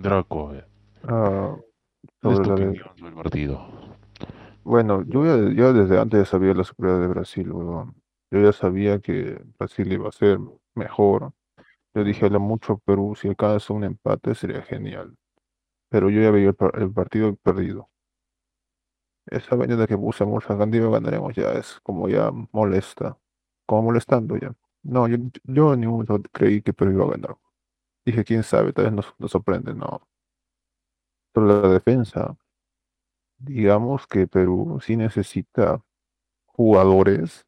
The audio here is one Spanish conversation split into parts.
Draco, ver, Ah, ¿cuál es sobre tu la de... opinión sobre el partido? Bueno, yo ya, desde antes ya sabía la superioridad de Brasil, weón. Yo ya sabía que Brasil iba a ser mejor. Yo dije, a lo mucho Perú, si alcanza un empate sería genial. Pero yo ya veía el, el partido perdido. Esa vaina de que usamos a Gandhi ganaremos ya es como ya molesta. Como molestando ya. No, yo, yo en ningún momento creí que Perú iba a ganar. Dije, quién sabe, tal vez nos, nos sorprende, no. Pero la defensa, digamos que Perú sí necesita jugadores,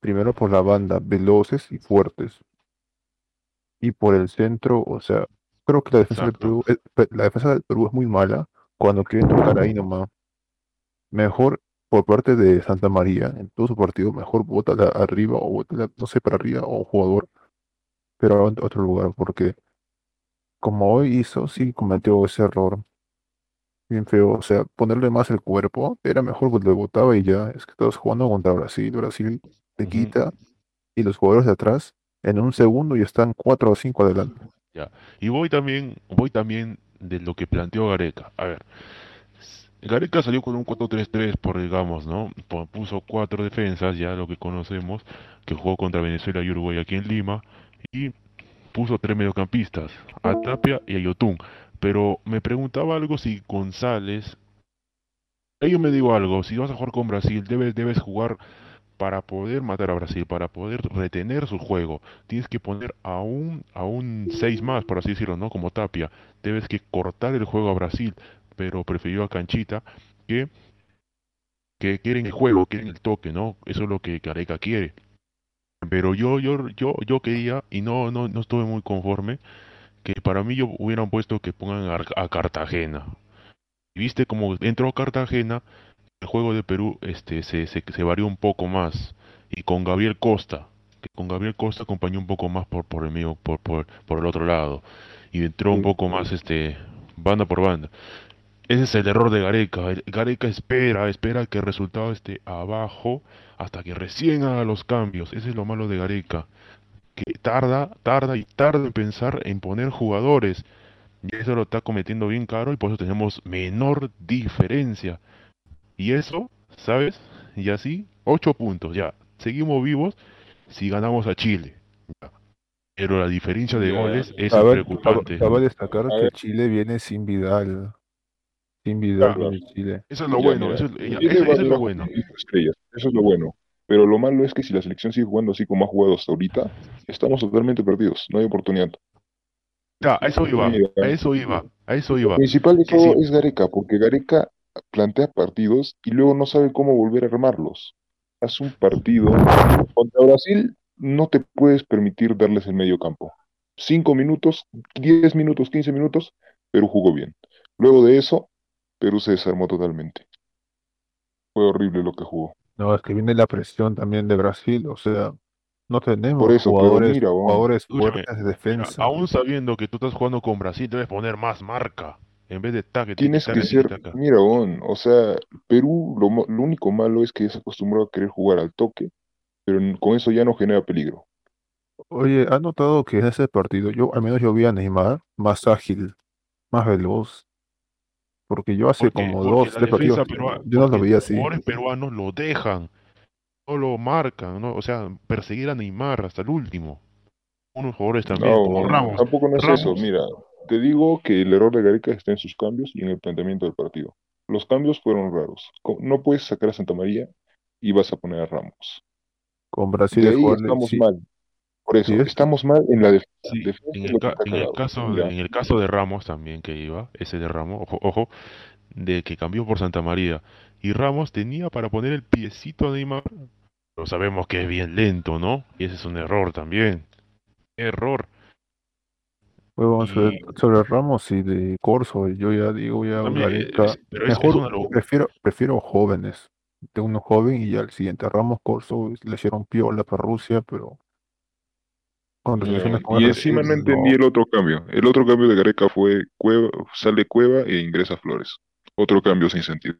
primero por la banda, veloces y fuertes. Y por el centro, o sea, creo que la defensa del. Perú, la defensa del Perú es muy mala cuando quieren tocar ahí nomás. Mejor por parte de Santa María, en todo su partido, mejor bótala arriba o bótala, no sé, para arriba o jugador, pero a ot- otro lugar, porque como hoy hizo, sí cometió ese error bien feo. O sea, ponerle más el cuerpo era mejor que lo botaba y ya. Es que estás jugando contra Brasil, Brasil te quita y los jugadores de atrás en un segundo ya están cuatro o cinco adelante. Ya. Y voy también, voy también de lo que planteó Gareca. A ver, Gareca salió con un 4-3-3, por digamos, ¿no? Puso cuatro defensas, ya lo que conocemos, que jugó contra Venezuela y Uruguay aquí en Lima, y puso tres mediocampistas, a Tapia y a Yotún. Pero me preguntaba algo si González, yo me digo algo, si vas a jugar con Brasil, debes, debes jugar para poder matar a Brasil, para poder retener su juego, tienes que poner a un, a un 6 más, por así decirlo, ¿no? Como Tapia. Debes que cortar el juego a Brasil, pero prefirió a Canchita que, que quieren el juego, quieren el toque, ¿no? Eso es lo que Gareca quiere. Pero yo, yo, yo, yo quería, y no, no, no estuve muy conforme, que para mí yo hubieran puesto que pongan a, a Cartagena. Y viste como entró Cartagena, el juego de Perú este, se, se, se varió un poco más. Y con Gabriel Costa, que con Gabriel Costa acompañó un poco más por, por el medio, por, por, por el otro lado. Y entró un poco más este banda por banda. Ese es el error de Gareca. El- Gareca espera, espera que el resultado esté abajo hasta que recién haga los cambios. Ese es lo malo de Gareca. Que tarda, tarda y tarda en pensar en poner jugadores. Y eso lo está cometiendo bien caro y por eso tenemos menor diferencia. Y eso, ¿sabes? Y así, ocho puntos, ya. Seguimos vivos si ganamos a Chile. ya. Pero la diferencia de goles es Cabe, cabe- preocupante. cabe destacar a que ver, Chile viene sin Vidal. Sin Vidal claro. Chile. eso es lo Ya, bueno, mira, eso es, ya, tiene eso- eso es varias lo bueno. estrellas, eso es lo bueno. Pero lo malo es que si la selección sigue jugando así como ha jugado hasta ahorita, estamos totalmente perdidos, no hay oportunidad. Ya, a eso iba, a eso iba, a eso lo iba. principal de todo sí, es Gareca, porque Gareca plantea partidos y luego no sabe cómo volver a armarlos. Haz un partido contra Brasil, no te puedes permitir darles el medio campo. Cinco minutos, diez minutos, quince minutos, Perú jugó bien. Luego de eso, Perú se desarmó totalmente. Fue horrible lo que jugó. No, es que viene la presión también de Brasil. O sea, no Por tenemos eso, jugadores, mira, weón, jugadores escúchame, fuertes de mira, defensa. aún sabiendo que tú estás jugando con Brasil, debes poner más marca. En vez de taque, tienes que ser, mira, weón, o sea, Perú lo, mo- lo único malo es que es acostumbrado a querer jugar al toque, pero con eso ya no genera peligro. Oye, ¿has notado que en ese partido, yo al menos yo vi a Neymar más ágil, más veloz? Porque yo hace Porque, como porque dos, tres partidos, yo no lo veía los así. jugadores peruanos lo dejan, no lo marcan, ¿no? O sea, perseguir a Neymar hasta el último. Unos jugadores también, No, como Ramos. tampoco no es eso, mira, te digo que el error de Gareca está en sus cambios y en el planteamiento del partido. Los cambios fueron raros. No puedes sacar a Santa María y vas a poner a Ramos. Con Brasil De ahí jugarle, estamos sí, mal. Por eso, es, estamos mal en la defensa. sí, Defensa en el, ca- en caso de, en el caso de Ramos también que iba, ese de Ramos, ojo, ojo, de que cambió por Santa María. Y Ramos tenía para poner el piecito a Neymar, pero sabemos que es bien lento, ¿no? Y ese es un error también. Error. huevón, sobre, Y sobre Ramos y de Corso, yo ya digo, ya también, es- pero es, es mejor una prefiero, prefiero jóvenes, de uno joven y ya el siguiente Ramos, Corso, le hicieron piola para Rusia, pero con Y encima no entendí no. el otro cambio. El otro cambio de Gareca fue Cueva, sale Cueva e ingresa Flores. Otro cambio sin sentido.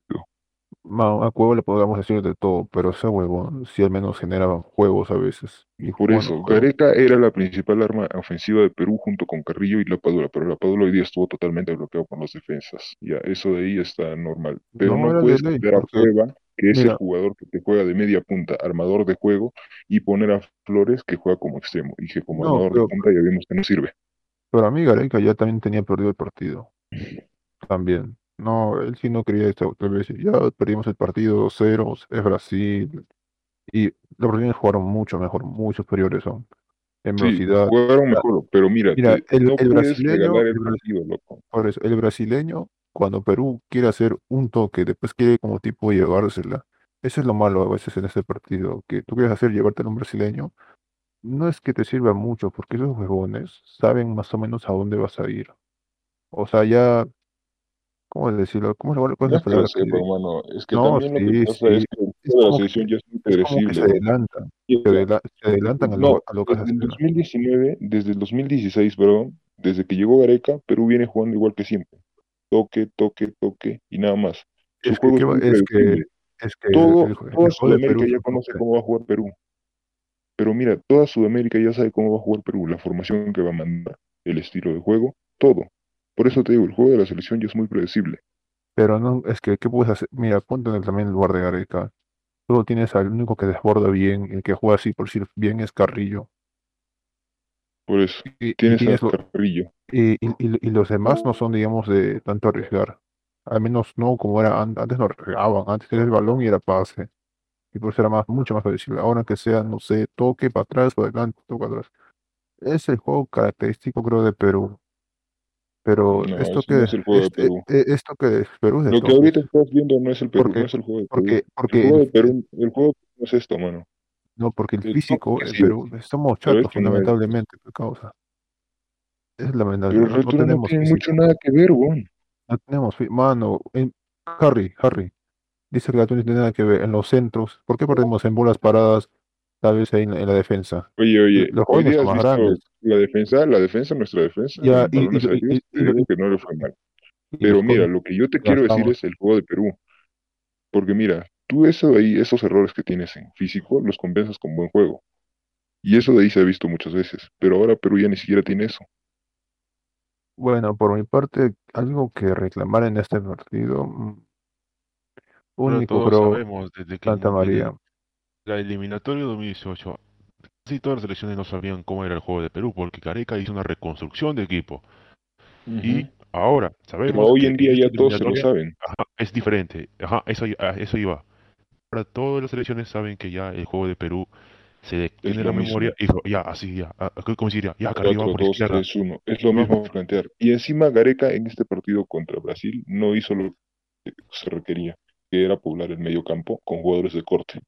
a Cueva le podemos decir de todo, pero ese huevón sí al menos genera juegos a veces. Y Por eso. Gareca era la principal arma ofensiva de Perú junto con Carrillo y La Padula, pero La Padula hoy día estuvo totalmente bloqueado por las defensas. Ya, eso de ahí está normal. Pero No puedes cambiar a Cueva, que es el jugador que te juega de media punta, armador de juego, y poner a Flores que juega como extremo, y que como no, armador de punta ya vimos que no sirve. pero a mí Gareca ya también tenía perdido el partido. También. No, él sí no quería esto. Tal vez ya perdimos el partido 2-0, es Brasil. Y los brasileños jugaron mucho mejor, muy superiores son. En Sí, velocidad. jugaron mejor, pero mira, mira, te- el, no el brasileño, regalar el el, bra- partido, loco. por eso, el brasileño, cuando Perú quiere hacer un toque, después quiere como tipo llevársela. Eso es lo malo a veces en este partido, que tú quieres hacer llevártela a un brasileño, no es que te sirva mucho, porque esos huevones saben más o menos a dónde vas a ir. O sea, ya, ¿cómo decirlo? ¿Cómo cuál cuál es la lo palabra que hermano, es que No, también lo que sí, pasa es que Es la que, selección ya es muy es como que predecible, se adelantan, se, adela- se adelantan a No, lo, a lo que desde el hacer. 2019, desde el 2016, perdón, desde que llegó Gareca, Perú viene jugando igual que siempre. Toque, toque, toque y nada más. Es que, juego ¿qué es que, es que Todo, el, el toda Sudamérica Perú ya conoce cómo va a jugar Perú. Pero mira, toda Sudamérica ya sabe cómo va a jugar Perú, la formación que va a mandar, el estilo de juego, todo. Por eso te digo, el juego de la selección ya es muy predecible. Pero no, es que, ¿qué puedes hacer? Mira, ponte también el lugar de Gareca. Solo tienes al único que desborda bien, el que juega así, por decir bien, es Carrillo. Por eso, Y, y tienes a tienes lo- Carrillo. Y, y, y- y los demás no son, digamos, de tanto arriesgar. Al menos no como era an- antes, no arriesgaban. Antes era el balón y era pase. Y por eso era más, mucho más predecible. Ahora que sea, no sé, toque para atrás, para adelante, toque para atrás. Es el juego característico, creo, de Perú. Pero No, esto no que, es el juego de este, Perú. eh, esto que es Perú es Lo que ahorita estás viendo no es el Perú, no es el juego de Perú. porque, El juego el, de Perú, el juego no es esto, mano. no, porque el El físico en sí Perú, es, somos pero chatos fundamentalmente, por causa. Es lamentable, Pero el no, tiene mucho nada que ver, weón. No tenemos, mano, en, Harry, Harry, dice que la no tiene nada que ver en los centros. ¿Por qué perdemos en bolas paradas, tal vez ahí en, la en la defensa? Oye, oye, Los hoy jóvenes día más grandes. la defensa, la defensa, nuestra defensa, Ya, y, y, lo- lo- que no le fue mal. Pero mira, lo que yo te quiero decir es el juego de Perú. Porque mira, tú eso de ahí, esos errores que tienes en físico, los compensas con buen juego. Y eso de ahí se ha visto muchas veces. Pero ahora Perú ya ni siquiera tiene eso. Bueno, por mi parte, algo que reclamar en este partido, mm, Ahora único todos creo, sabemos desde que Santa María. la eliminatoria de 2018, casi todas las selecciones no sabían cómo era el juego de Perú, porque Gareca hizo una reconstrucción de equipo. Y ahora Pero sabemos hoy que en día esta ya todos se lo eliminatoria saben. ajá, es diferente. Ajá, eso iba. Ahora todas las selecciones saben que ya el juego de Perú se de- Es tiene lo la memoria mismo. y ya, así, ya, ah, ¿cómo se diría? Ya, Carrillo va 4, por 2, izquierda. 3, 1. Es lo mismo plantear. Y encima Gareca en este partido contra Brasil no hizo lo que se requería, que era poblar el medio campo con jugadores de corte.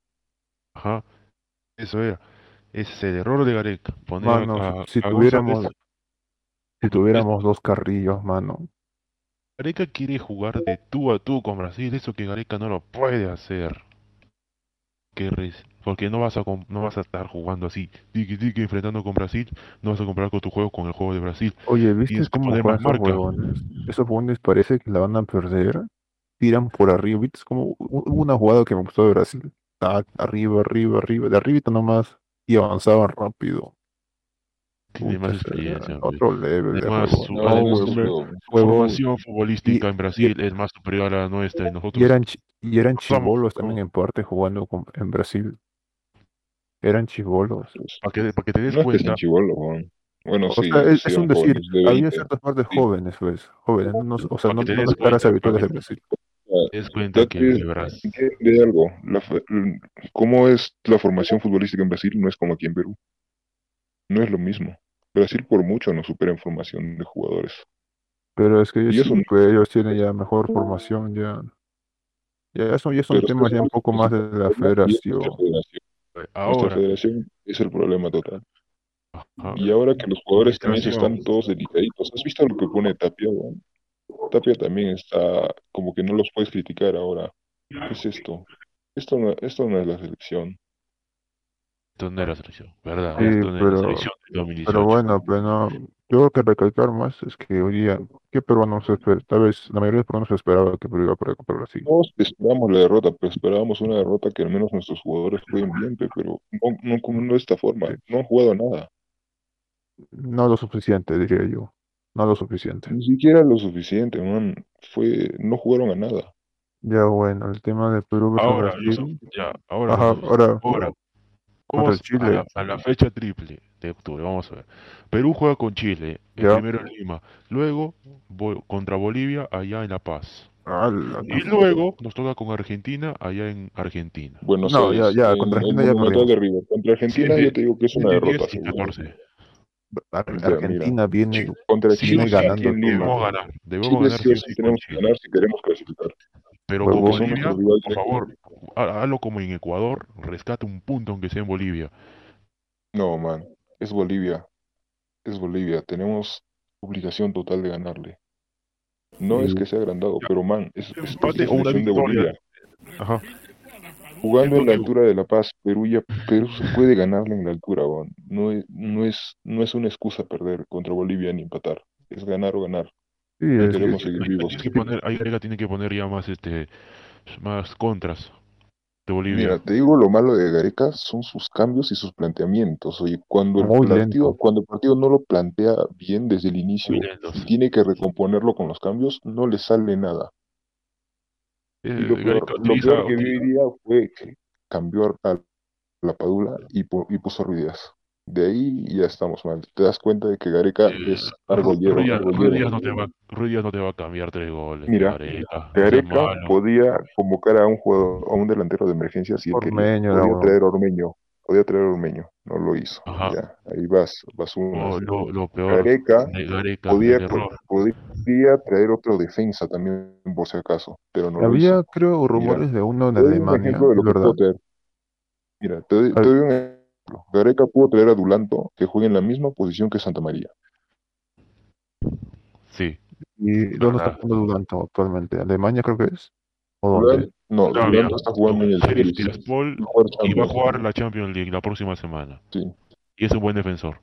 Ajá, eso era. Ese es el error de Gareca. Poner a, Mano, a, si a tuviéramos, si tuviéramos dos carrillos, mano. Gareca quiere jugar de tú a tú con Brasil, eso que Gareca no lo puede hacer. Que res- porque no vas a no vas a estar jugando así, tiki tiki enfrentando con Brasil, no vas a comparar con tu juego con el juego de Brasil. Oye, ¿viste que cómo juegan más esos huevones? Esos huevones parece que la van a perder. Tiran por arriba. ¿Viste? Es como una jugada que me gustó de Brasil. Tac, arriba, arriba, arriba. De arribita nomás. Y avanzaban rápido. Tiene más experiencia, otro level de Además, juego. su- No, es formación Y, futbolística en y, Brasil es más superior a la nuestra y eran, y eran chibolos también en parte jugando con- en Brasil. Eran chibolos. Pues, para que, para que te des no es que cuenta, chibolos, weón. Bueno, O sí, sea, es, es un decir, de había 20. ciertas partes Sí. jóvenes, pues, jóvenes, no, no- o sea, no, que no las caras habituales que de Brasil. te des cuenta date, que entiende algo. La, ¿Cómo es la formación futbolística en Brasil? No es como aquí en Perú. No es lo mismo. Brasil por mucho nos supera en formación de jugadores. Pero es que ellos eso sí, no. pues, ellos tienen ya mejor formación, ya, ya son, ya son Pero temas ya un eso poco es más de la es federación. Nuestra federación. Nuestra ahora, federación es el problema total. ajá, Y ahora que los jugadores también están todos delicaditos. ¿Has visto lo que pone Tapia, weón? Tapia también está como que no los puedes criticar ahora. ¿Qué es esto? Esto no, esto no es la selección. esto no era selección, ¿verdad? Sí, Esto no pero, selección de pero 2018. bueno, pero no, tengo que recalcar más es que hoy día, ¿qué peruano se espera? Tal vez la mayoría de peruanos se esperaba que Perú iba a contra Brasil. Todos esperamos la derrota, pero esperábamos una derrota que al menos nuestros jugadores jueguen bien, pe, pero no, no, como no de esta forma, Sí. no han jugado a nada, No lo suficiente, diría yo. No lo suficiente. ni siquiera lo suficiente, man, fue, no jugaron a nada. Ya bueno, el tema de Perú versus Ahora, yo Brasil. ya, ahora, Ajá, ahora Ahora, ¿cómo contra es- a Chile. la, a la fecha triple de octubre? Vamos a ver. Perú juega con Chile, el Ya. primero en Lima. Luego Bo- contra Bolivia allá en La Paz. Ala, Y luego nos toca con Argentina allá en Argentina. Buenos No, ya- ya, en contra Argentina ya River. Contra Argentina Sí, yo te digo que es una 10 derrota, y seguro. 14. Ar- Ya, mira. Argentina viene, Contra Chile viene sí, ganando. Debemos ganar. Debemos Chile ganar sí tenemos que Chile. ganar si queremos clasificar. Pero con Bolivia, por favor, ha- hazlo como en Ecuador, rescata un punto aunque sea en Bolivia. No, man, es Bolivia. Es Bolivia. Tenemos obligación total de ganarle. No es que sea agrandado, pero man, es, es, es o una de. Bolivia. Ajá. Jugando en la altura de La Paz, Perú ya, Perú se puede ganarle en la altura, weón. No es, no es, no es una excusa perder contra Bolivia ni empatar. Es ganar o ganar. Sí, No es- queremos es- seguir Ahí vivos. tienes que poner, tiene que poner ya más este más contras de Bolivia. Mira, te digo lo malo de Gareca son sus cambios y sus planteamientos. Oye, cuando el Muy partido, lento. cuando el partido no lo plantea bien desde el inicio y tiene que recomponerlo con los cambios, no le sale nada. Eh, Y lo peor, Gareca lo peor que hoy día fue que cambió a la Padula y, y puso Díaz. De ahí ya estamos mal. Te das cuenta de que Gareca eh, es argollero, Ruiz. Ruiz no te va, Ruiz Díaz no te va a cambiar tres goles. Mira, Gareca, podía convocar a un jugador, a un delantero de emergencia si. Ormeño, Podía no. traer a Ormeño, podía traer a Ormeño, no lo hizo. Ajá. Ya, ahí vas, vas uno. No, lo, lo peor Gareca podía, podía traer otro defensa también por si acaso, pero no lo Había, hizo. creo, rumores de uno de Te doy un Alemania, lo. Mira, te doy, te doy un ejemplo. Gareca pudo traer a Dulanto que juegue en la misma posición que Santa María. Sí. ¿Y dónde está jugando Dulanto actualmente? ¿Alemania creo que es? ¿O dónde? No, Dulanto está jugando en el. Tiraspol y va a jugar la Champions League la próxima semana. Sí. Y es un buen defensor.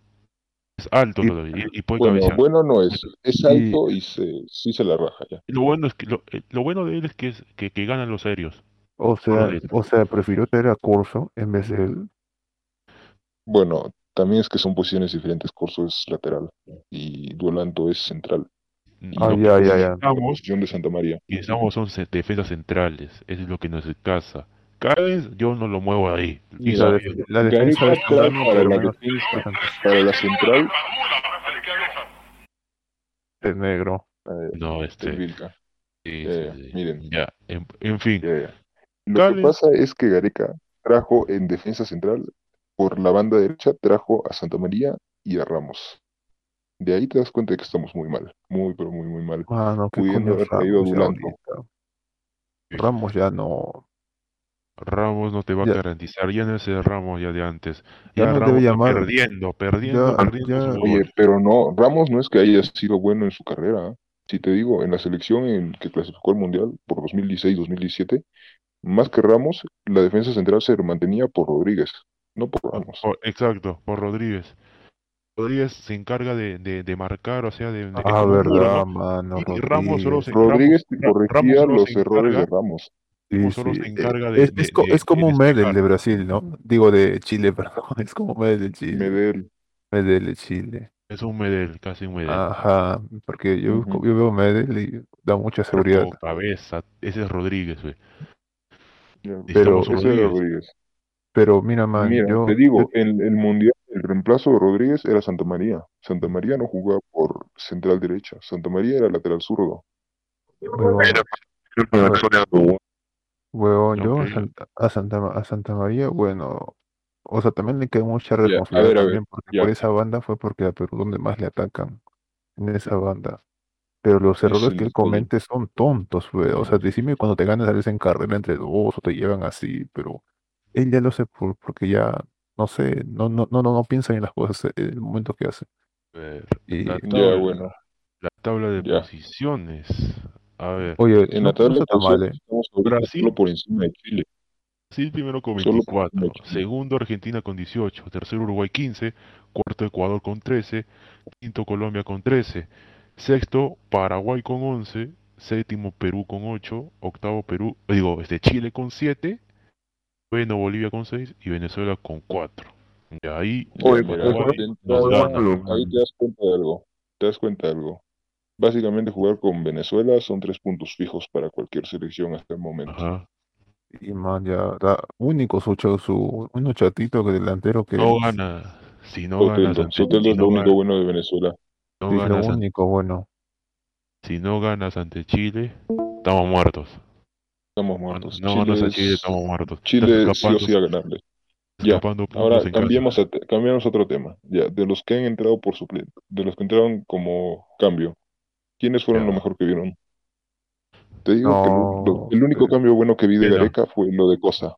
Es alto Y- todavía y, y puede Bueno, cabecear. bueno no es. Es alto y se, sí se la raja ya. Lo bueno es que lo, eh, lo bueno de él es que es que, que ganan los serios. O sea, o sea, prefirió traer a Corso en vez de él. Bueno, también es que son posiciones diferentes. Corso es lateral y Dulanto es central. Y Ah, ya, ya, ya. posición de Santa María. necesitamos son defensas centrales. Eso es lo que nos escasa. Cada vez yo no lo muevo ahí. Y la, sabe- def- la defensa Gareca es trae Zambrano, para la defensa, para la central, es negro. eh, no, este. Vilca. sí, sí. miren. Ya, en, en fin. Ya, ya. Lo que pasa es que Gareca trajo en defensa central, por la banda derecha, trajo a Santa María y a Ramos. De ahí te das cuenta de que estamos muy mal, muy, pero muy, muy mal. Mano, ¿qué Pudiendo haber traído a Ramos ya? Ramos no. Ramos no te va Ya. a garantizar. Ya no es el Ramos ya de antes. Ya Ya, no Ramos debe llamar. perdiendo, perdiendo, Ya- perdiendo Oye, pero no, Ramos no es que haya sido bueno en su carrera. ¿ah? Si te digo, en la selección en que clasificó al Mundial por 2016-2017, más que Ramos, la defensa central se mantenía por Rodríguez, no por Ramos. Exacto, por Rodríguez. Rodríguez se encarga de, de, de marcar, o sea, de, de- Ah, un verdad, ¿no? mano. Y- y Ramos solo Rodríguez. se- Rodríguez Ramos- corregía Ramos los errores de Ramos. Sí, solo sí, se eh, encarga de- es, es, como de Medel de Brasil, ¿no? Digo de Chile, perdón. Es como Medel de Chile. Medel, Medel de Chile. Es un Medel, casi un Medel. Ajá, porque yo, yo veo Medel y da mucha seguridad. Cabeza, ese es Rodríguez, güey. Pero- ese Rodríguez. Rodríguez. Pero mira, man, Mira, yo, te digo, en el Mundial, el reemplazo de Rodríguez era Santa María. Santa María no jugaba por central derecha. Santa María era lateral zurdo. huevón, huevón, yo a. Santa, a Santa, a Santa María, bueno, o sea, también le queda mucha a responsabilidad ver, a ver, también, porque por esa banda fue porque a Perú donde más le atacan, en esa banda. Pero los Es errores que él comete son tontos, güey. O sea, decime cuando te ganas a veces en carrera entre dos o te llevan así, pero él ya lo hace por, porque ya, no sé, no, no, no, no, no piensa en las cosas en el momento que hace. A ver, Y- la Ya, tabla, bueno. la tabla de Ya. posiciones. A ver, Oye, En no, la tabla de está tan mal, posiciones ¿eh? estamos ahorita Brasil. solo por encima de Chile. Brasil primero con Solo 24, México. segundo Argentina con 18, tercero Uruguay 15, cuarto Ecuador con 13, quinto Colombia con 13, sexto Paraguay con 11, séptimo Perú con 8, octavo Perú, digo, este Chile con 7, noveno Bolivia con 6 y Venezuela con 4. Y ahí Oye, Paraguay gana. ahí te das cuenta de algo. Te das cuenta de algo. Básicamente jugar con Venezuela son tres puntos fijos para cualquier selección hasta el momento. Ajá. Y man, ya, da único su, su uno chatito que delantero que No es, gana, si no ganas Soteldo. es lo no único ganas, bueno de Venezuela. no sí, lo ganas an- único bueno. si no ganas ante Chile, estamos muertos. Estamos No, muertos. no ganas a es- Chile, estamos muertos. Chile sí o sí a ganarle. Ya, ahora cambiemos a, cambiamos a otro tema. Ya, de los que han entrado por suplente, de los que entraron como cambio, ¿quiénes fueron Ya. lo mejor que vieron? Te digo que lo- lo- No, el único pero- cambio bueno que vi de. Gareca fue lo de Costa.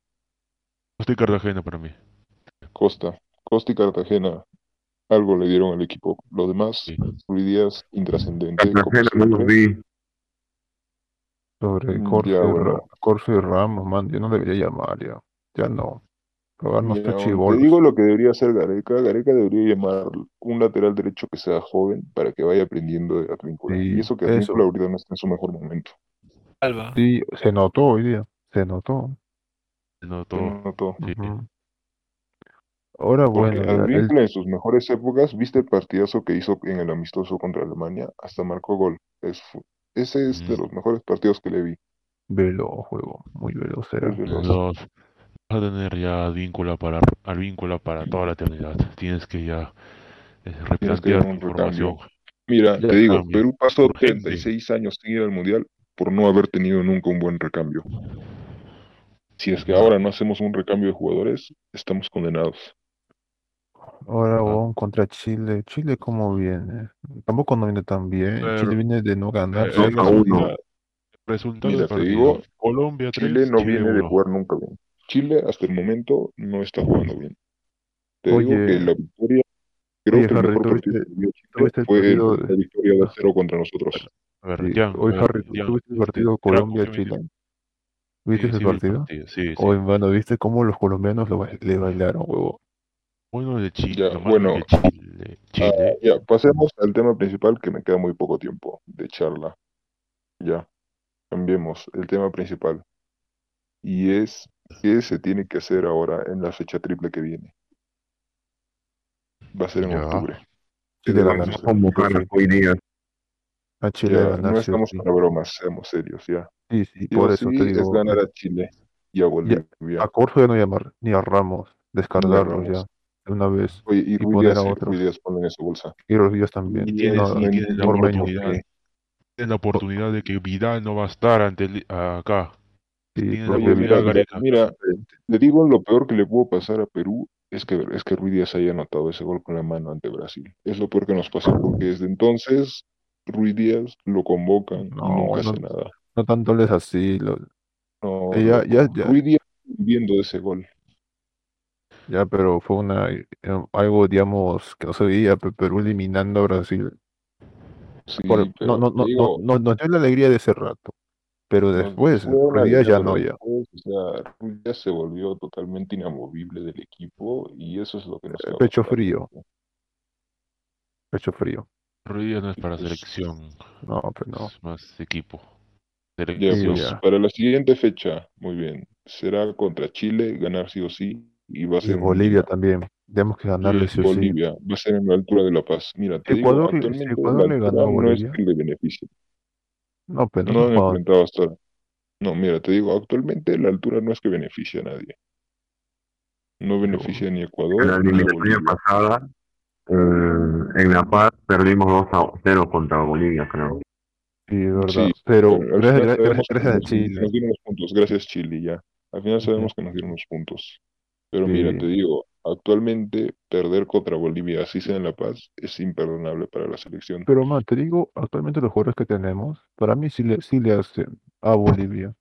Costa y Cartagena para mí. Costa. Costa y Cartagena algo le dieron al equipo. Lo demás, Sí. Luis Díaz, intrascendente, Cartagena no siempre. vi. Sobre Mm, Corso, ya, Ra- bueno. Corso y Ramos, man, yo no debería llamar ya. Ya no. Probarnos Mira, estos te digo lo que debería hacer Gareca. Gareca debería llamar un lateral derecho que sea joven para que vaya aprendiendo de Advíncula. Sí, Y eso que. Advíncula ahorita no está en su mejor momento. Alba. Sí, se notó hoy día. Se notó. No Se notó. Sí. Ujú. Ahora, Porque bueno, ya, el- en sus mejores épocas, viste el partidazo que hizo en el amistoso contra Alemania, hasta marcó gol. Es, ese es de los mejores partidos que le vi. veloz, juego. Muy veloz era. Veloz. Los, vas a tener ya víncula para al víncula para toda la eternidad. Tienes que ya eh, replantear tu. Mira, Ya, te digo, cambio. Perú pasó Urgente. 36 años sin ir al Mundial por no haber tenido nunca un buen recambio. Si es que ahora no hacemos un recambio de jugadores, estamos condenados. Ahora vamos contra Chile. Chile, ¿cómo viene? Tampoco no viene tan bien. Pero- Chile viene de no ganar. Eh, a uno. resultado- Mira, te digo, Colombia 3, Chile no Chile viene de 1. jugar nunca bien. Chile hasta el momento no está jugando bien. Te Oye. digo que la victoria, creo Oye, que el mejor ¿tú partido viste- fue el- partido de- la victoria de 0 contra nosotros. A ver, Sí. Jan, Hoy, a ver, Harry, ¿tú viste el partido Colombia-Chile? ¿Viste sí, ese sí vi el partido? partido, Sí, sí. Hoy, mano, ¿viste cómo los colombianos lo le bailaron, huevo? Bueno de Chile, Ya, bueno. de Chile, Ah, Chile, ya, pasemos al tema principal que me queda muy poco tiempo de charla. Ya, cambiemos el tema principal. Y es qué se tiene que hacer ahora en la fecha triple que viene. Va a ser en Ya. octubre. Sí, ¿Qué de? Convocar a hoy día. A Chile Ya, ganar, no estamos sí. para bromas, seamos serios, ya. Sí, sí, Sí por eso te es digo. ganar a Chile y a Bolivia. A Corso ya no llamar, ni a Ramos, descargarlos ya, una vez. Oye, y y poner a otros. Díaz ponlo en esa bolsa. Y los días también. Y tienes- No, y no, tienes la oportunidad. sí. tienes la oportunidad de que Vidal no va a estar ante el- acá. Sí, la mira, te digo lo peor que le pudo pasar a Perú es que, es que Ruiz Díaz haya anotado ese gol con la mano ante Brasil. Es lo peor que nos pasó porque desde entonces Ruiz Díaz lo convocan y No, hace no- nada. no tanto les así, lo- No, Eh, ya- loco. ya- ya. Ruiz Díaz viendo ese gol. Ya, pero fue una eh, algo, digamos, que no se veía, pe- Perú eliminando a Brasil. Sí, Por- pero no, no, no, digo, no, no- nos dio la alegría de ese rato, pero después, Díaz ya no, ya. después, o sea, Díaz se volvió totalmente inamovible del equipo y eso es lo que nos Eh, pecho frío. Pecho frío. Ruiz no es para Pues- selección, No, pero no. es más equipo. Ya, pues, ya. para la siguiente fecha, muy bien, será contra Chile, ganar sí o sí, y va a Y ser en Bolivia también. Tenemos que ganarle sí. Bolivia, va a ser en la altura de La Paz. Mira, te Ecuador actualmente Ecuador la le ganó no es Bolivia. que le beneficie, No, pero no no han enfrentado hasta ahora. No, mira, te digo, actualmente la altura no es que beneficie a nadie. No beneficia ni Ecuador En la eliminatoria pasada, eh, en La Paz, perdimos 2 a 0 contra Bolivia, creo. Sí, es verdad. Sí, pero gracias, a Chile. nos dieron los puntos, gracias Chile, ya. Al final sabemos que nos dieron los puntos. Pero mira, te digo, actualmente perder contra Bolivia, así sea en La Paz, es imperdonable para la selección. Pero, man, te digo, actualmente los jugadores que tenemos, para mí sí le, sí le hacen a Bolivia.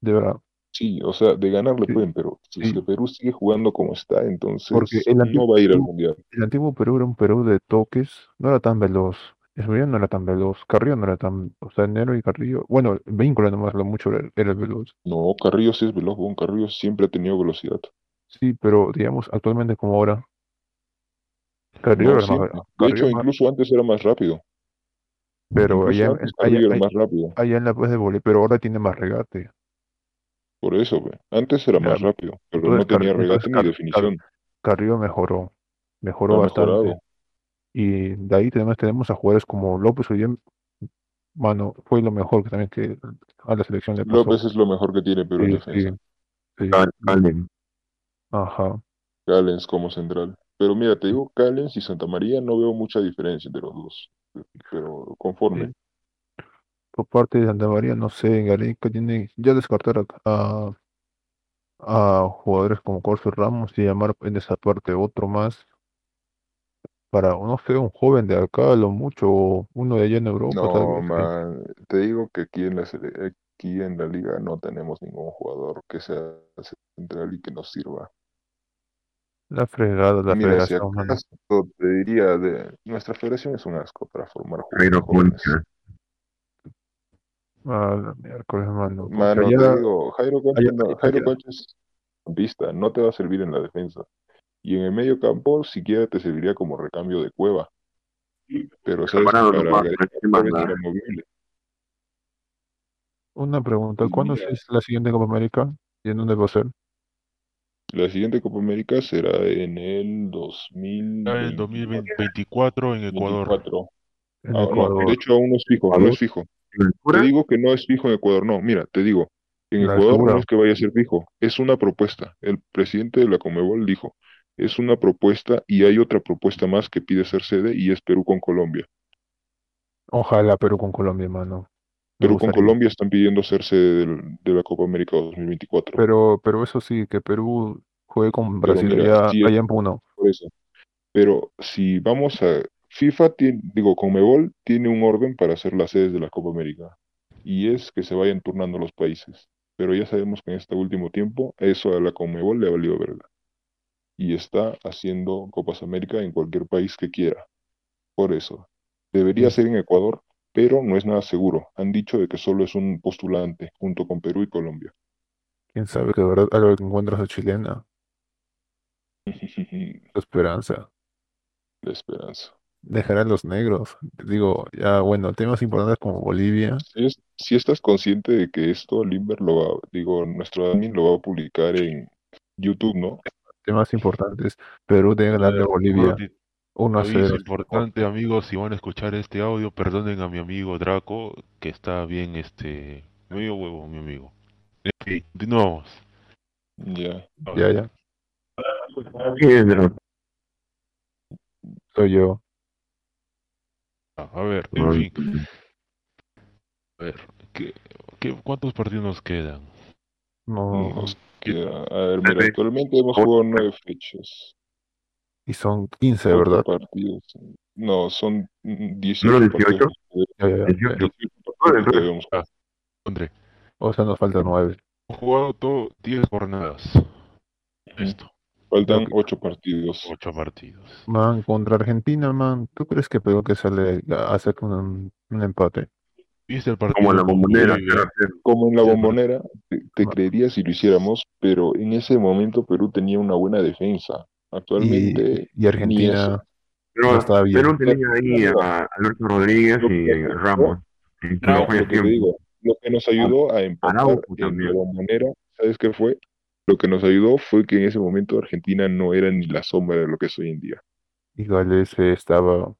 De verdad. Sí, o sea, de ganar le Sí, pueden, pero si sí. Perú sigue jugando como está, entonces Porque el no antiguo va a ir al Mundial. El antiguo Perú era un Perú de toques, no era tan veloz. Esmeralda no era tan veloz, Carrillo no era tan, o sea, Nero y Carrillo, bueno, Víncula nomás lo mucho era, era el veloz. No, Carrillo sí es veloz, weón. Carrillo siempre ha tenido velocidad. Sí, pero digamos, actualmente como ahora, Carrillo No era más. De Carrillo hecho, más- incluso antes era más rápido. pero Incluso allá, antes allá, Carrillo era allá, más rápido. allá en la pues de vole, pero ahora tiene más regate. Por eso, we. Antes era Ya, más rápido, pero entonces no tenía Car- regate ni Car- definición. Carrillo mejoró, mejoró Ha bastante. mejorado. Y de ahí tenemos, tenemos a jugadores como López Ollem, mano, fue lo mejor que también que a la selección le pasó. López es lo mejor que tiene Perú en Sí, defensa. sí, sí, Cal- Calen. Ajá. Callens como central. Pero mira, te digo, Callens y Santa María no veo mucha diferencia entre los dos. Pero conforme. Por parte de Santa María, no sé, Gareca tiene ya descartar a, a, a jugadores como Corso Ramos y llamar en esa parte otro más para, no sé, un joven de acá, lo mucho, o uno de allá en Europa, tal No, vez. man, te digo que aquí en la aquí en la liga no tenemos ningún jugador que sea central y que nos sirva. La fregada, la Mira, federación, acaso te diría de nuestra federación es un asco para formar jóvenes. Concha. Ah, miércoles, mano. Mano, ya- te digo, Jairo Concha, no, Jairo Concha es campista, no te va a servir en la defensa. Y en el medio campo siquiera te serviría como recambio de cueva. Pero sabes para. Una pregunta, ¿cuándo mira. es la siguiente Copa América? ¿Y en dónde va a ser? La siguiente Copa América será en el Ya en 2024 en Ecuador. 2024. En Ah, no, Ecuador. de hecho aún no es fijo, no es fijo. ¿En Te digo que no es fijo en Ecuador, no, mira, te digo, en La Ecuador no es que vaya a ser fijo, es una propuesta. El presidente de la Conmebol dijo, es una propuesta y hay otra propuesta más que pide ser sede y es Perú con Colombia. Ojalá Perú con Colombia, mano. Perú con. Colombia están pidiendo ser sede del- de la Copa América 2024. Pero, pero eso sí, que Perú juegue con Brasil mira, allá, sí, allá en Puno. por eso. Pero si vamos a FIFA, tiene, digo, Conmebol tiene un orden para hacer las sedes de la Copa América y es que se vayan turnando los países. Pero ya sabemos que en este último tiempo eso a la Conmebol le ha valido verga y está haciendo Copas América en cualquier país que quiera. Por eso, debería Sí. ser en Ecuador, pero no es nada seguro. Han dicho de que solo es un postulante junto con Perú y Colombia. Quién sabe que de verdad algo que encuentras a chilena, la esperanza. La esperanza. Dejará a los negros. Digo, ya bueno, temas importantes como Bolivia. Si, es- si estás consciente de que esto Limber lo va, digo, nuestro admin lo va a publicar en YouTube, ¿no? Temas importantes. Perú debe ganarle a Bolivia Avi- 1 a Aviso 0. importante, amigos, si van a escuchar este audio, perdonen a mi amigo Draco, que está bien, este, medio huevo, mi amigo. En fin, continuamos. Ya. Ya, ya, soy yo. A ver, en Ay, fin, a ver, ¿qué, qué- cuántos partidos nos quedan? No, Nos queda- a ver, mira, actualmente hemos jugado nueve fechas. Y son 15, Ocho ¿verdad? partidos. No, son mm, 18 ¿No 18? partidos. Ya, ya, ya. 18. 18 partidos que debemos jugar. André, O sea, nos faltan 9. hemos jugado todo 10 jornadas. Esto, Faltan Creo que- 8 partidos. 8 partidos. Man, contra Argentina, man, ¿tú crees que Perú que sale a hacer un, un empate? ¿Viste el partido? Como en la bombonera. Como en la bombonera, te, te Ma- creería si lo hiciéramos, pero en ese momento Perú tenía una buena defensa. Y, Actualmente, y Argentina Pero no estaba bien. Perú tenía ahí a Alberto Rodríguez y a Ramos. No, no lo que te tiempo. digo, lo que nos ayudó a empatar en la bombonera, ¿sabes qué fue? Lo que nos ayudó fue que en ese momento Argentina no era ni la sombra de lo que es hoy en día. Y Gales estaba.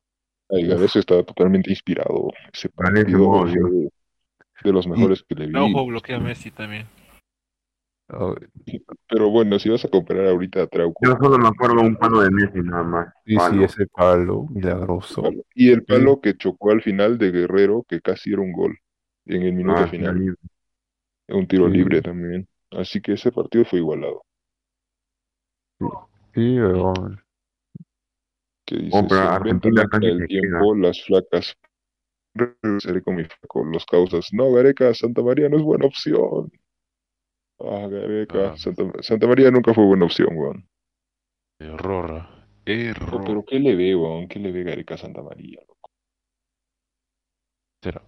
Ay, Gales estaba totalmente inspirado. Ese partido no, de, de los mejores que le vi. Araujo bloquea a Messi también. Oh, Pero bueno, si vas a comparar ahorita a Trauco Yo solo me acuerdo un palo de Messi nada más. sí, ese palo milagroso. palo. y el palo que chocó al final de Guerrero, que casi era un gol en el minuto Ah, final, sí, un tiro Sí. libre también. Así que ese partido fue igualado. Sí, weón. Que dice, Oh, pero se Argentina casi se tiempo, las flacas. Regresaré con mi flaco, los causas. No, Gareca, Santa María no es buena opción. Ah, Gareca, Ah. Santa, Santa María nunca fue buena opción, weón. Error. Oh, Error. pero ¿qué le ve, weón? ¿Qué le ve Gareca a Santa María? loco? será.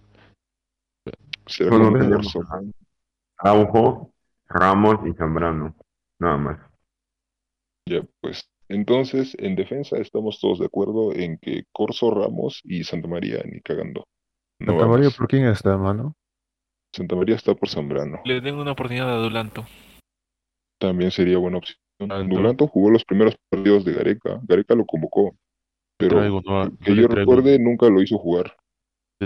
Será Solo un Araujo, Ramos y Zambrano. Nada más. Ya, pues. Entonces, en defensa estamos todos de acuerdo en que Corso, Ramos y Santa María ni cagando. No Santa María. ¿por quién está, mano? Santa María está por Zambrano. Le den una oportunidad a Adulanto. También sería buena opción. Tanto. Duranto jugó los primeros partidos de Gareca. Gareca lo convocó, pero Traigo nueva- que yo traigo- recuerde nunca lo hizo jugar.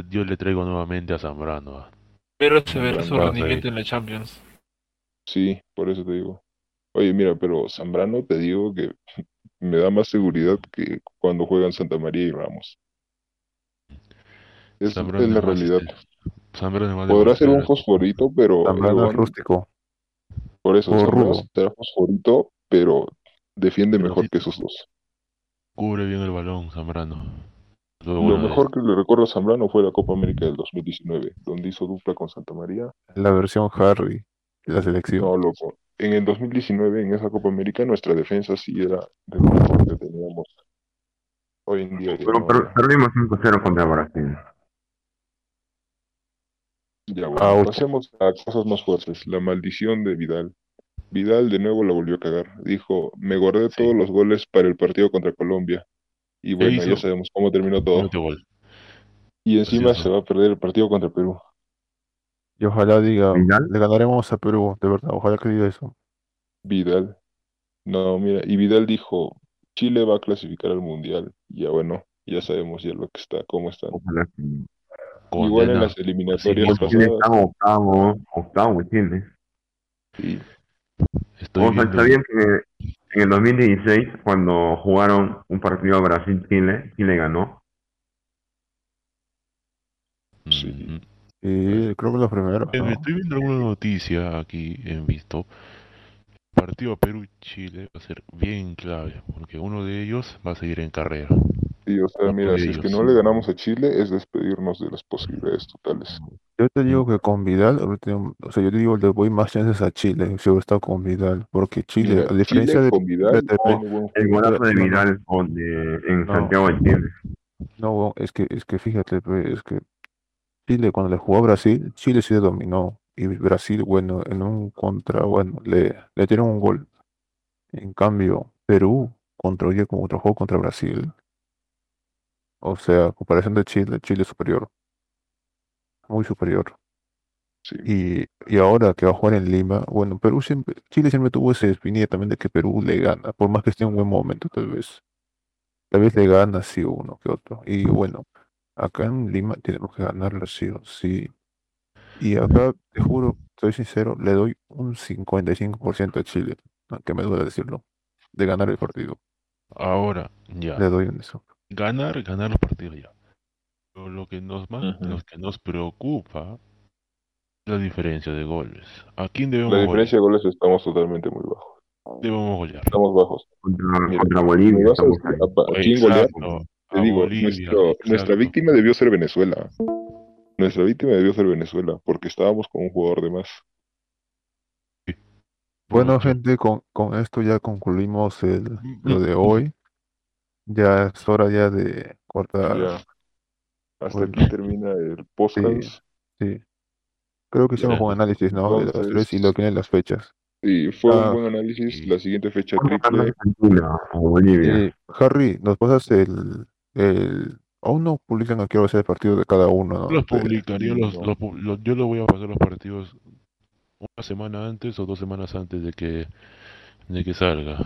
yo le traigo nuevamente a Zambrano. ah. Pero se verá su rendimiento en la Champions. Sí, por eso te digo. Oye, mira, pero Zambrano te digo que me da más seguridad que cuando juegan Santa María y Ramos. Es, es la realidad. este, Zambrano es más de Podrá ser un fosforito, pero Zambrano es rústico. por eso será fosforito, pero defiende Pero mejor sí- que esos dos. Cubre bien el balón, Zambrano. Lo mejor que le recuerdo a Zambrano fue la Copa América del 2019, donde hizo dupla con Santa María. La versión Harry de la selección. No, loco. En el 2019, en esa Copa América, nuestra defensa sí era de lo mejor que teníamos. Hoy en día Pero no. per- perdimos 5-0 contra Brasil. Ya, bueno, pasemos a cosas más fuertes. La maldición de Vidal. Vidal de nuevo la volvió a cagar. Dijo, me guardé Sí. todos los goles para el partido contra Colombia. Y bueno, ya sabemos cómo terminó todo. Gol. Y encima se va a perder el partido contra Perú. Y ojalá diga, ¿Vidal? le ganaremos a Perú, de verdad, ojalá que diga eso. Vidal. No, mira, y Vidal dijo, Chile va a clasificar al Mundial. Ya bueno, ya sabemos ya lo que está, cómo están. Ojalá que- Igual en Condena. las eliminatorias Sí, Chile pasadas. está octavo, octavo Chile. sí, Estoy O sea, viendo- ¿sabían que en el 2016, cuando jugaron un partido Brasil-Chile, Chile ganó? Sí. Y creo que los primeros, eh, ¿no? Estoy viendo alguna noticia aquí en visto. El partido Perú-Chile va a ser bien clave, porque uno de ellos va a seguir en carrera. sí, o sea, mira, si es que no le ganamos a Chile, es despedirnos de las posibilidades totales. Yo te digo que con Vidal, o sea, yo te digo, le doy más chances a Chile si hubiera estado con Vidal, porque Chile, Mira, a diferencia Chile de, con Vidal de- El golazo de. Vidal de- en No. Santiago de Chile. no, es que, es que fíjate, pe, es que Chile cuando le jugó a Brasil, Chile sí le dominó, y Brasil, bueno, en un contra, bueno, le, le dieron un gol. En cambio, Perú contra, oye, como otro juego contra Brasil, o sea, comparación de Chile, Chile es superior, muy superior. Sí. Y, y ahora que va a jugar en Lima, bueno, Perú siempre, Chile siempre tuvo ese espinilla también de que Perú le gana, por más que esté en un buen momento, tal vez. Tal vez le gana sí uno que otro. Y bueno, acá en Lima tenemos que ganarlo sí o sí. Y acá, te juro, soy sincero, le doy un 55% a Chile, aunque me duele decirlo, de ganar el partido. Ahora, ya. Le doy en eso. Ganar, ganar los partidos ya. Pero lo que nos más, Ujú. lo que nos preocupa es la diferencia de goles. ¿A quién debemos La golear? diferencia de goles estamos totalmente muy bajos. Debemos golear. Estamos bajos. Contra, Mira, contra ¿Me Bolivia. a a, a quién golear? Te digo, Bolivia, nuestro- nuestra víctima debió ser Venezuela. Nuestra víctima debió ser Venezuela, porque estábamos con un jugador de más. Bueno, gente, con, con esto ya concluimos el, lo de hoy. Ya es hora ya de cortar. Ya. Hasta Bueno. aquí termina el podcast. Sí. Creo que hicimos un análisis, ¿no? De las Entonces- tres y lo que vienen las fechas. Y fue Ah. un buen análisis. Sí. La siguiente fecha triple. Bolivia. Eh, Harry, ¿nos pasas el, el... Aún no publican a qué hora va a ser el partido de cada uno, ¿no? Los publicaría, los, yo voy a pasar los partidos una semana antes o dos semanas antes de que, de que salga.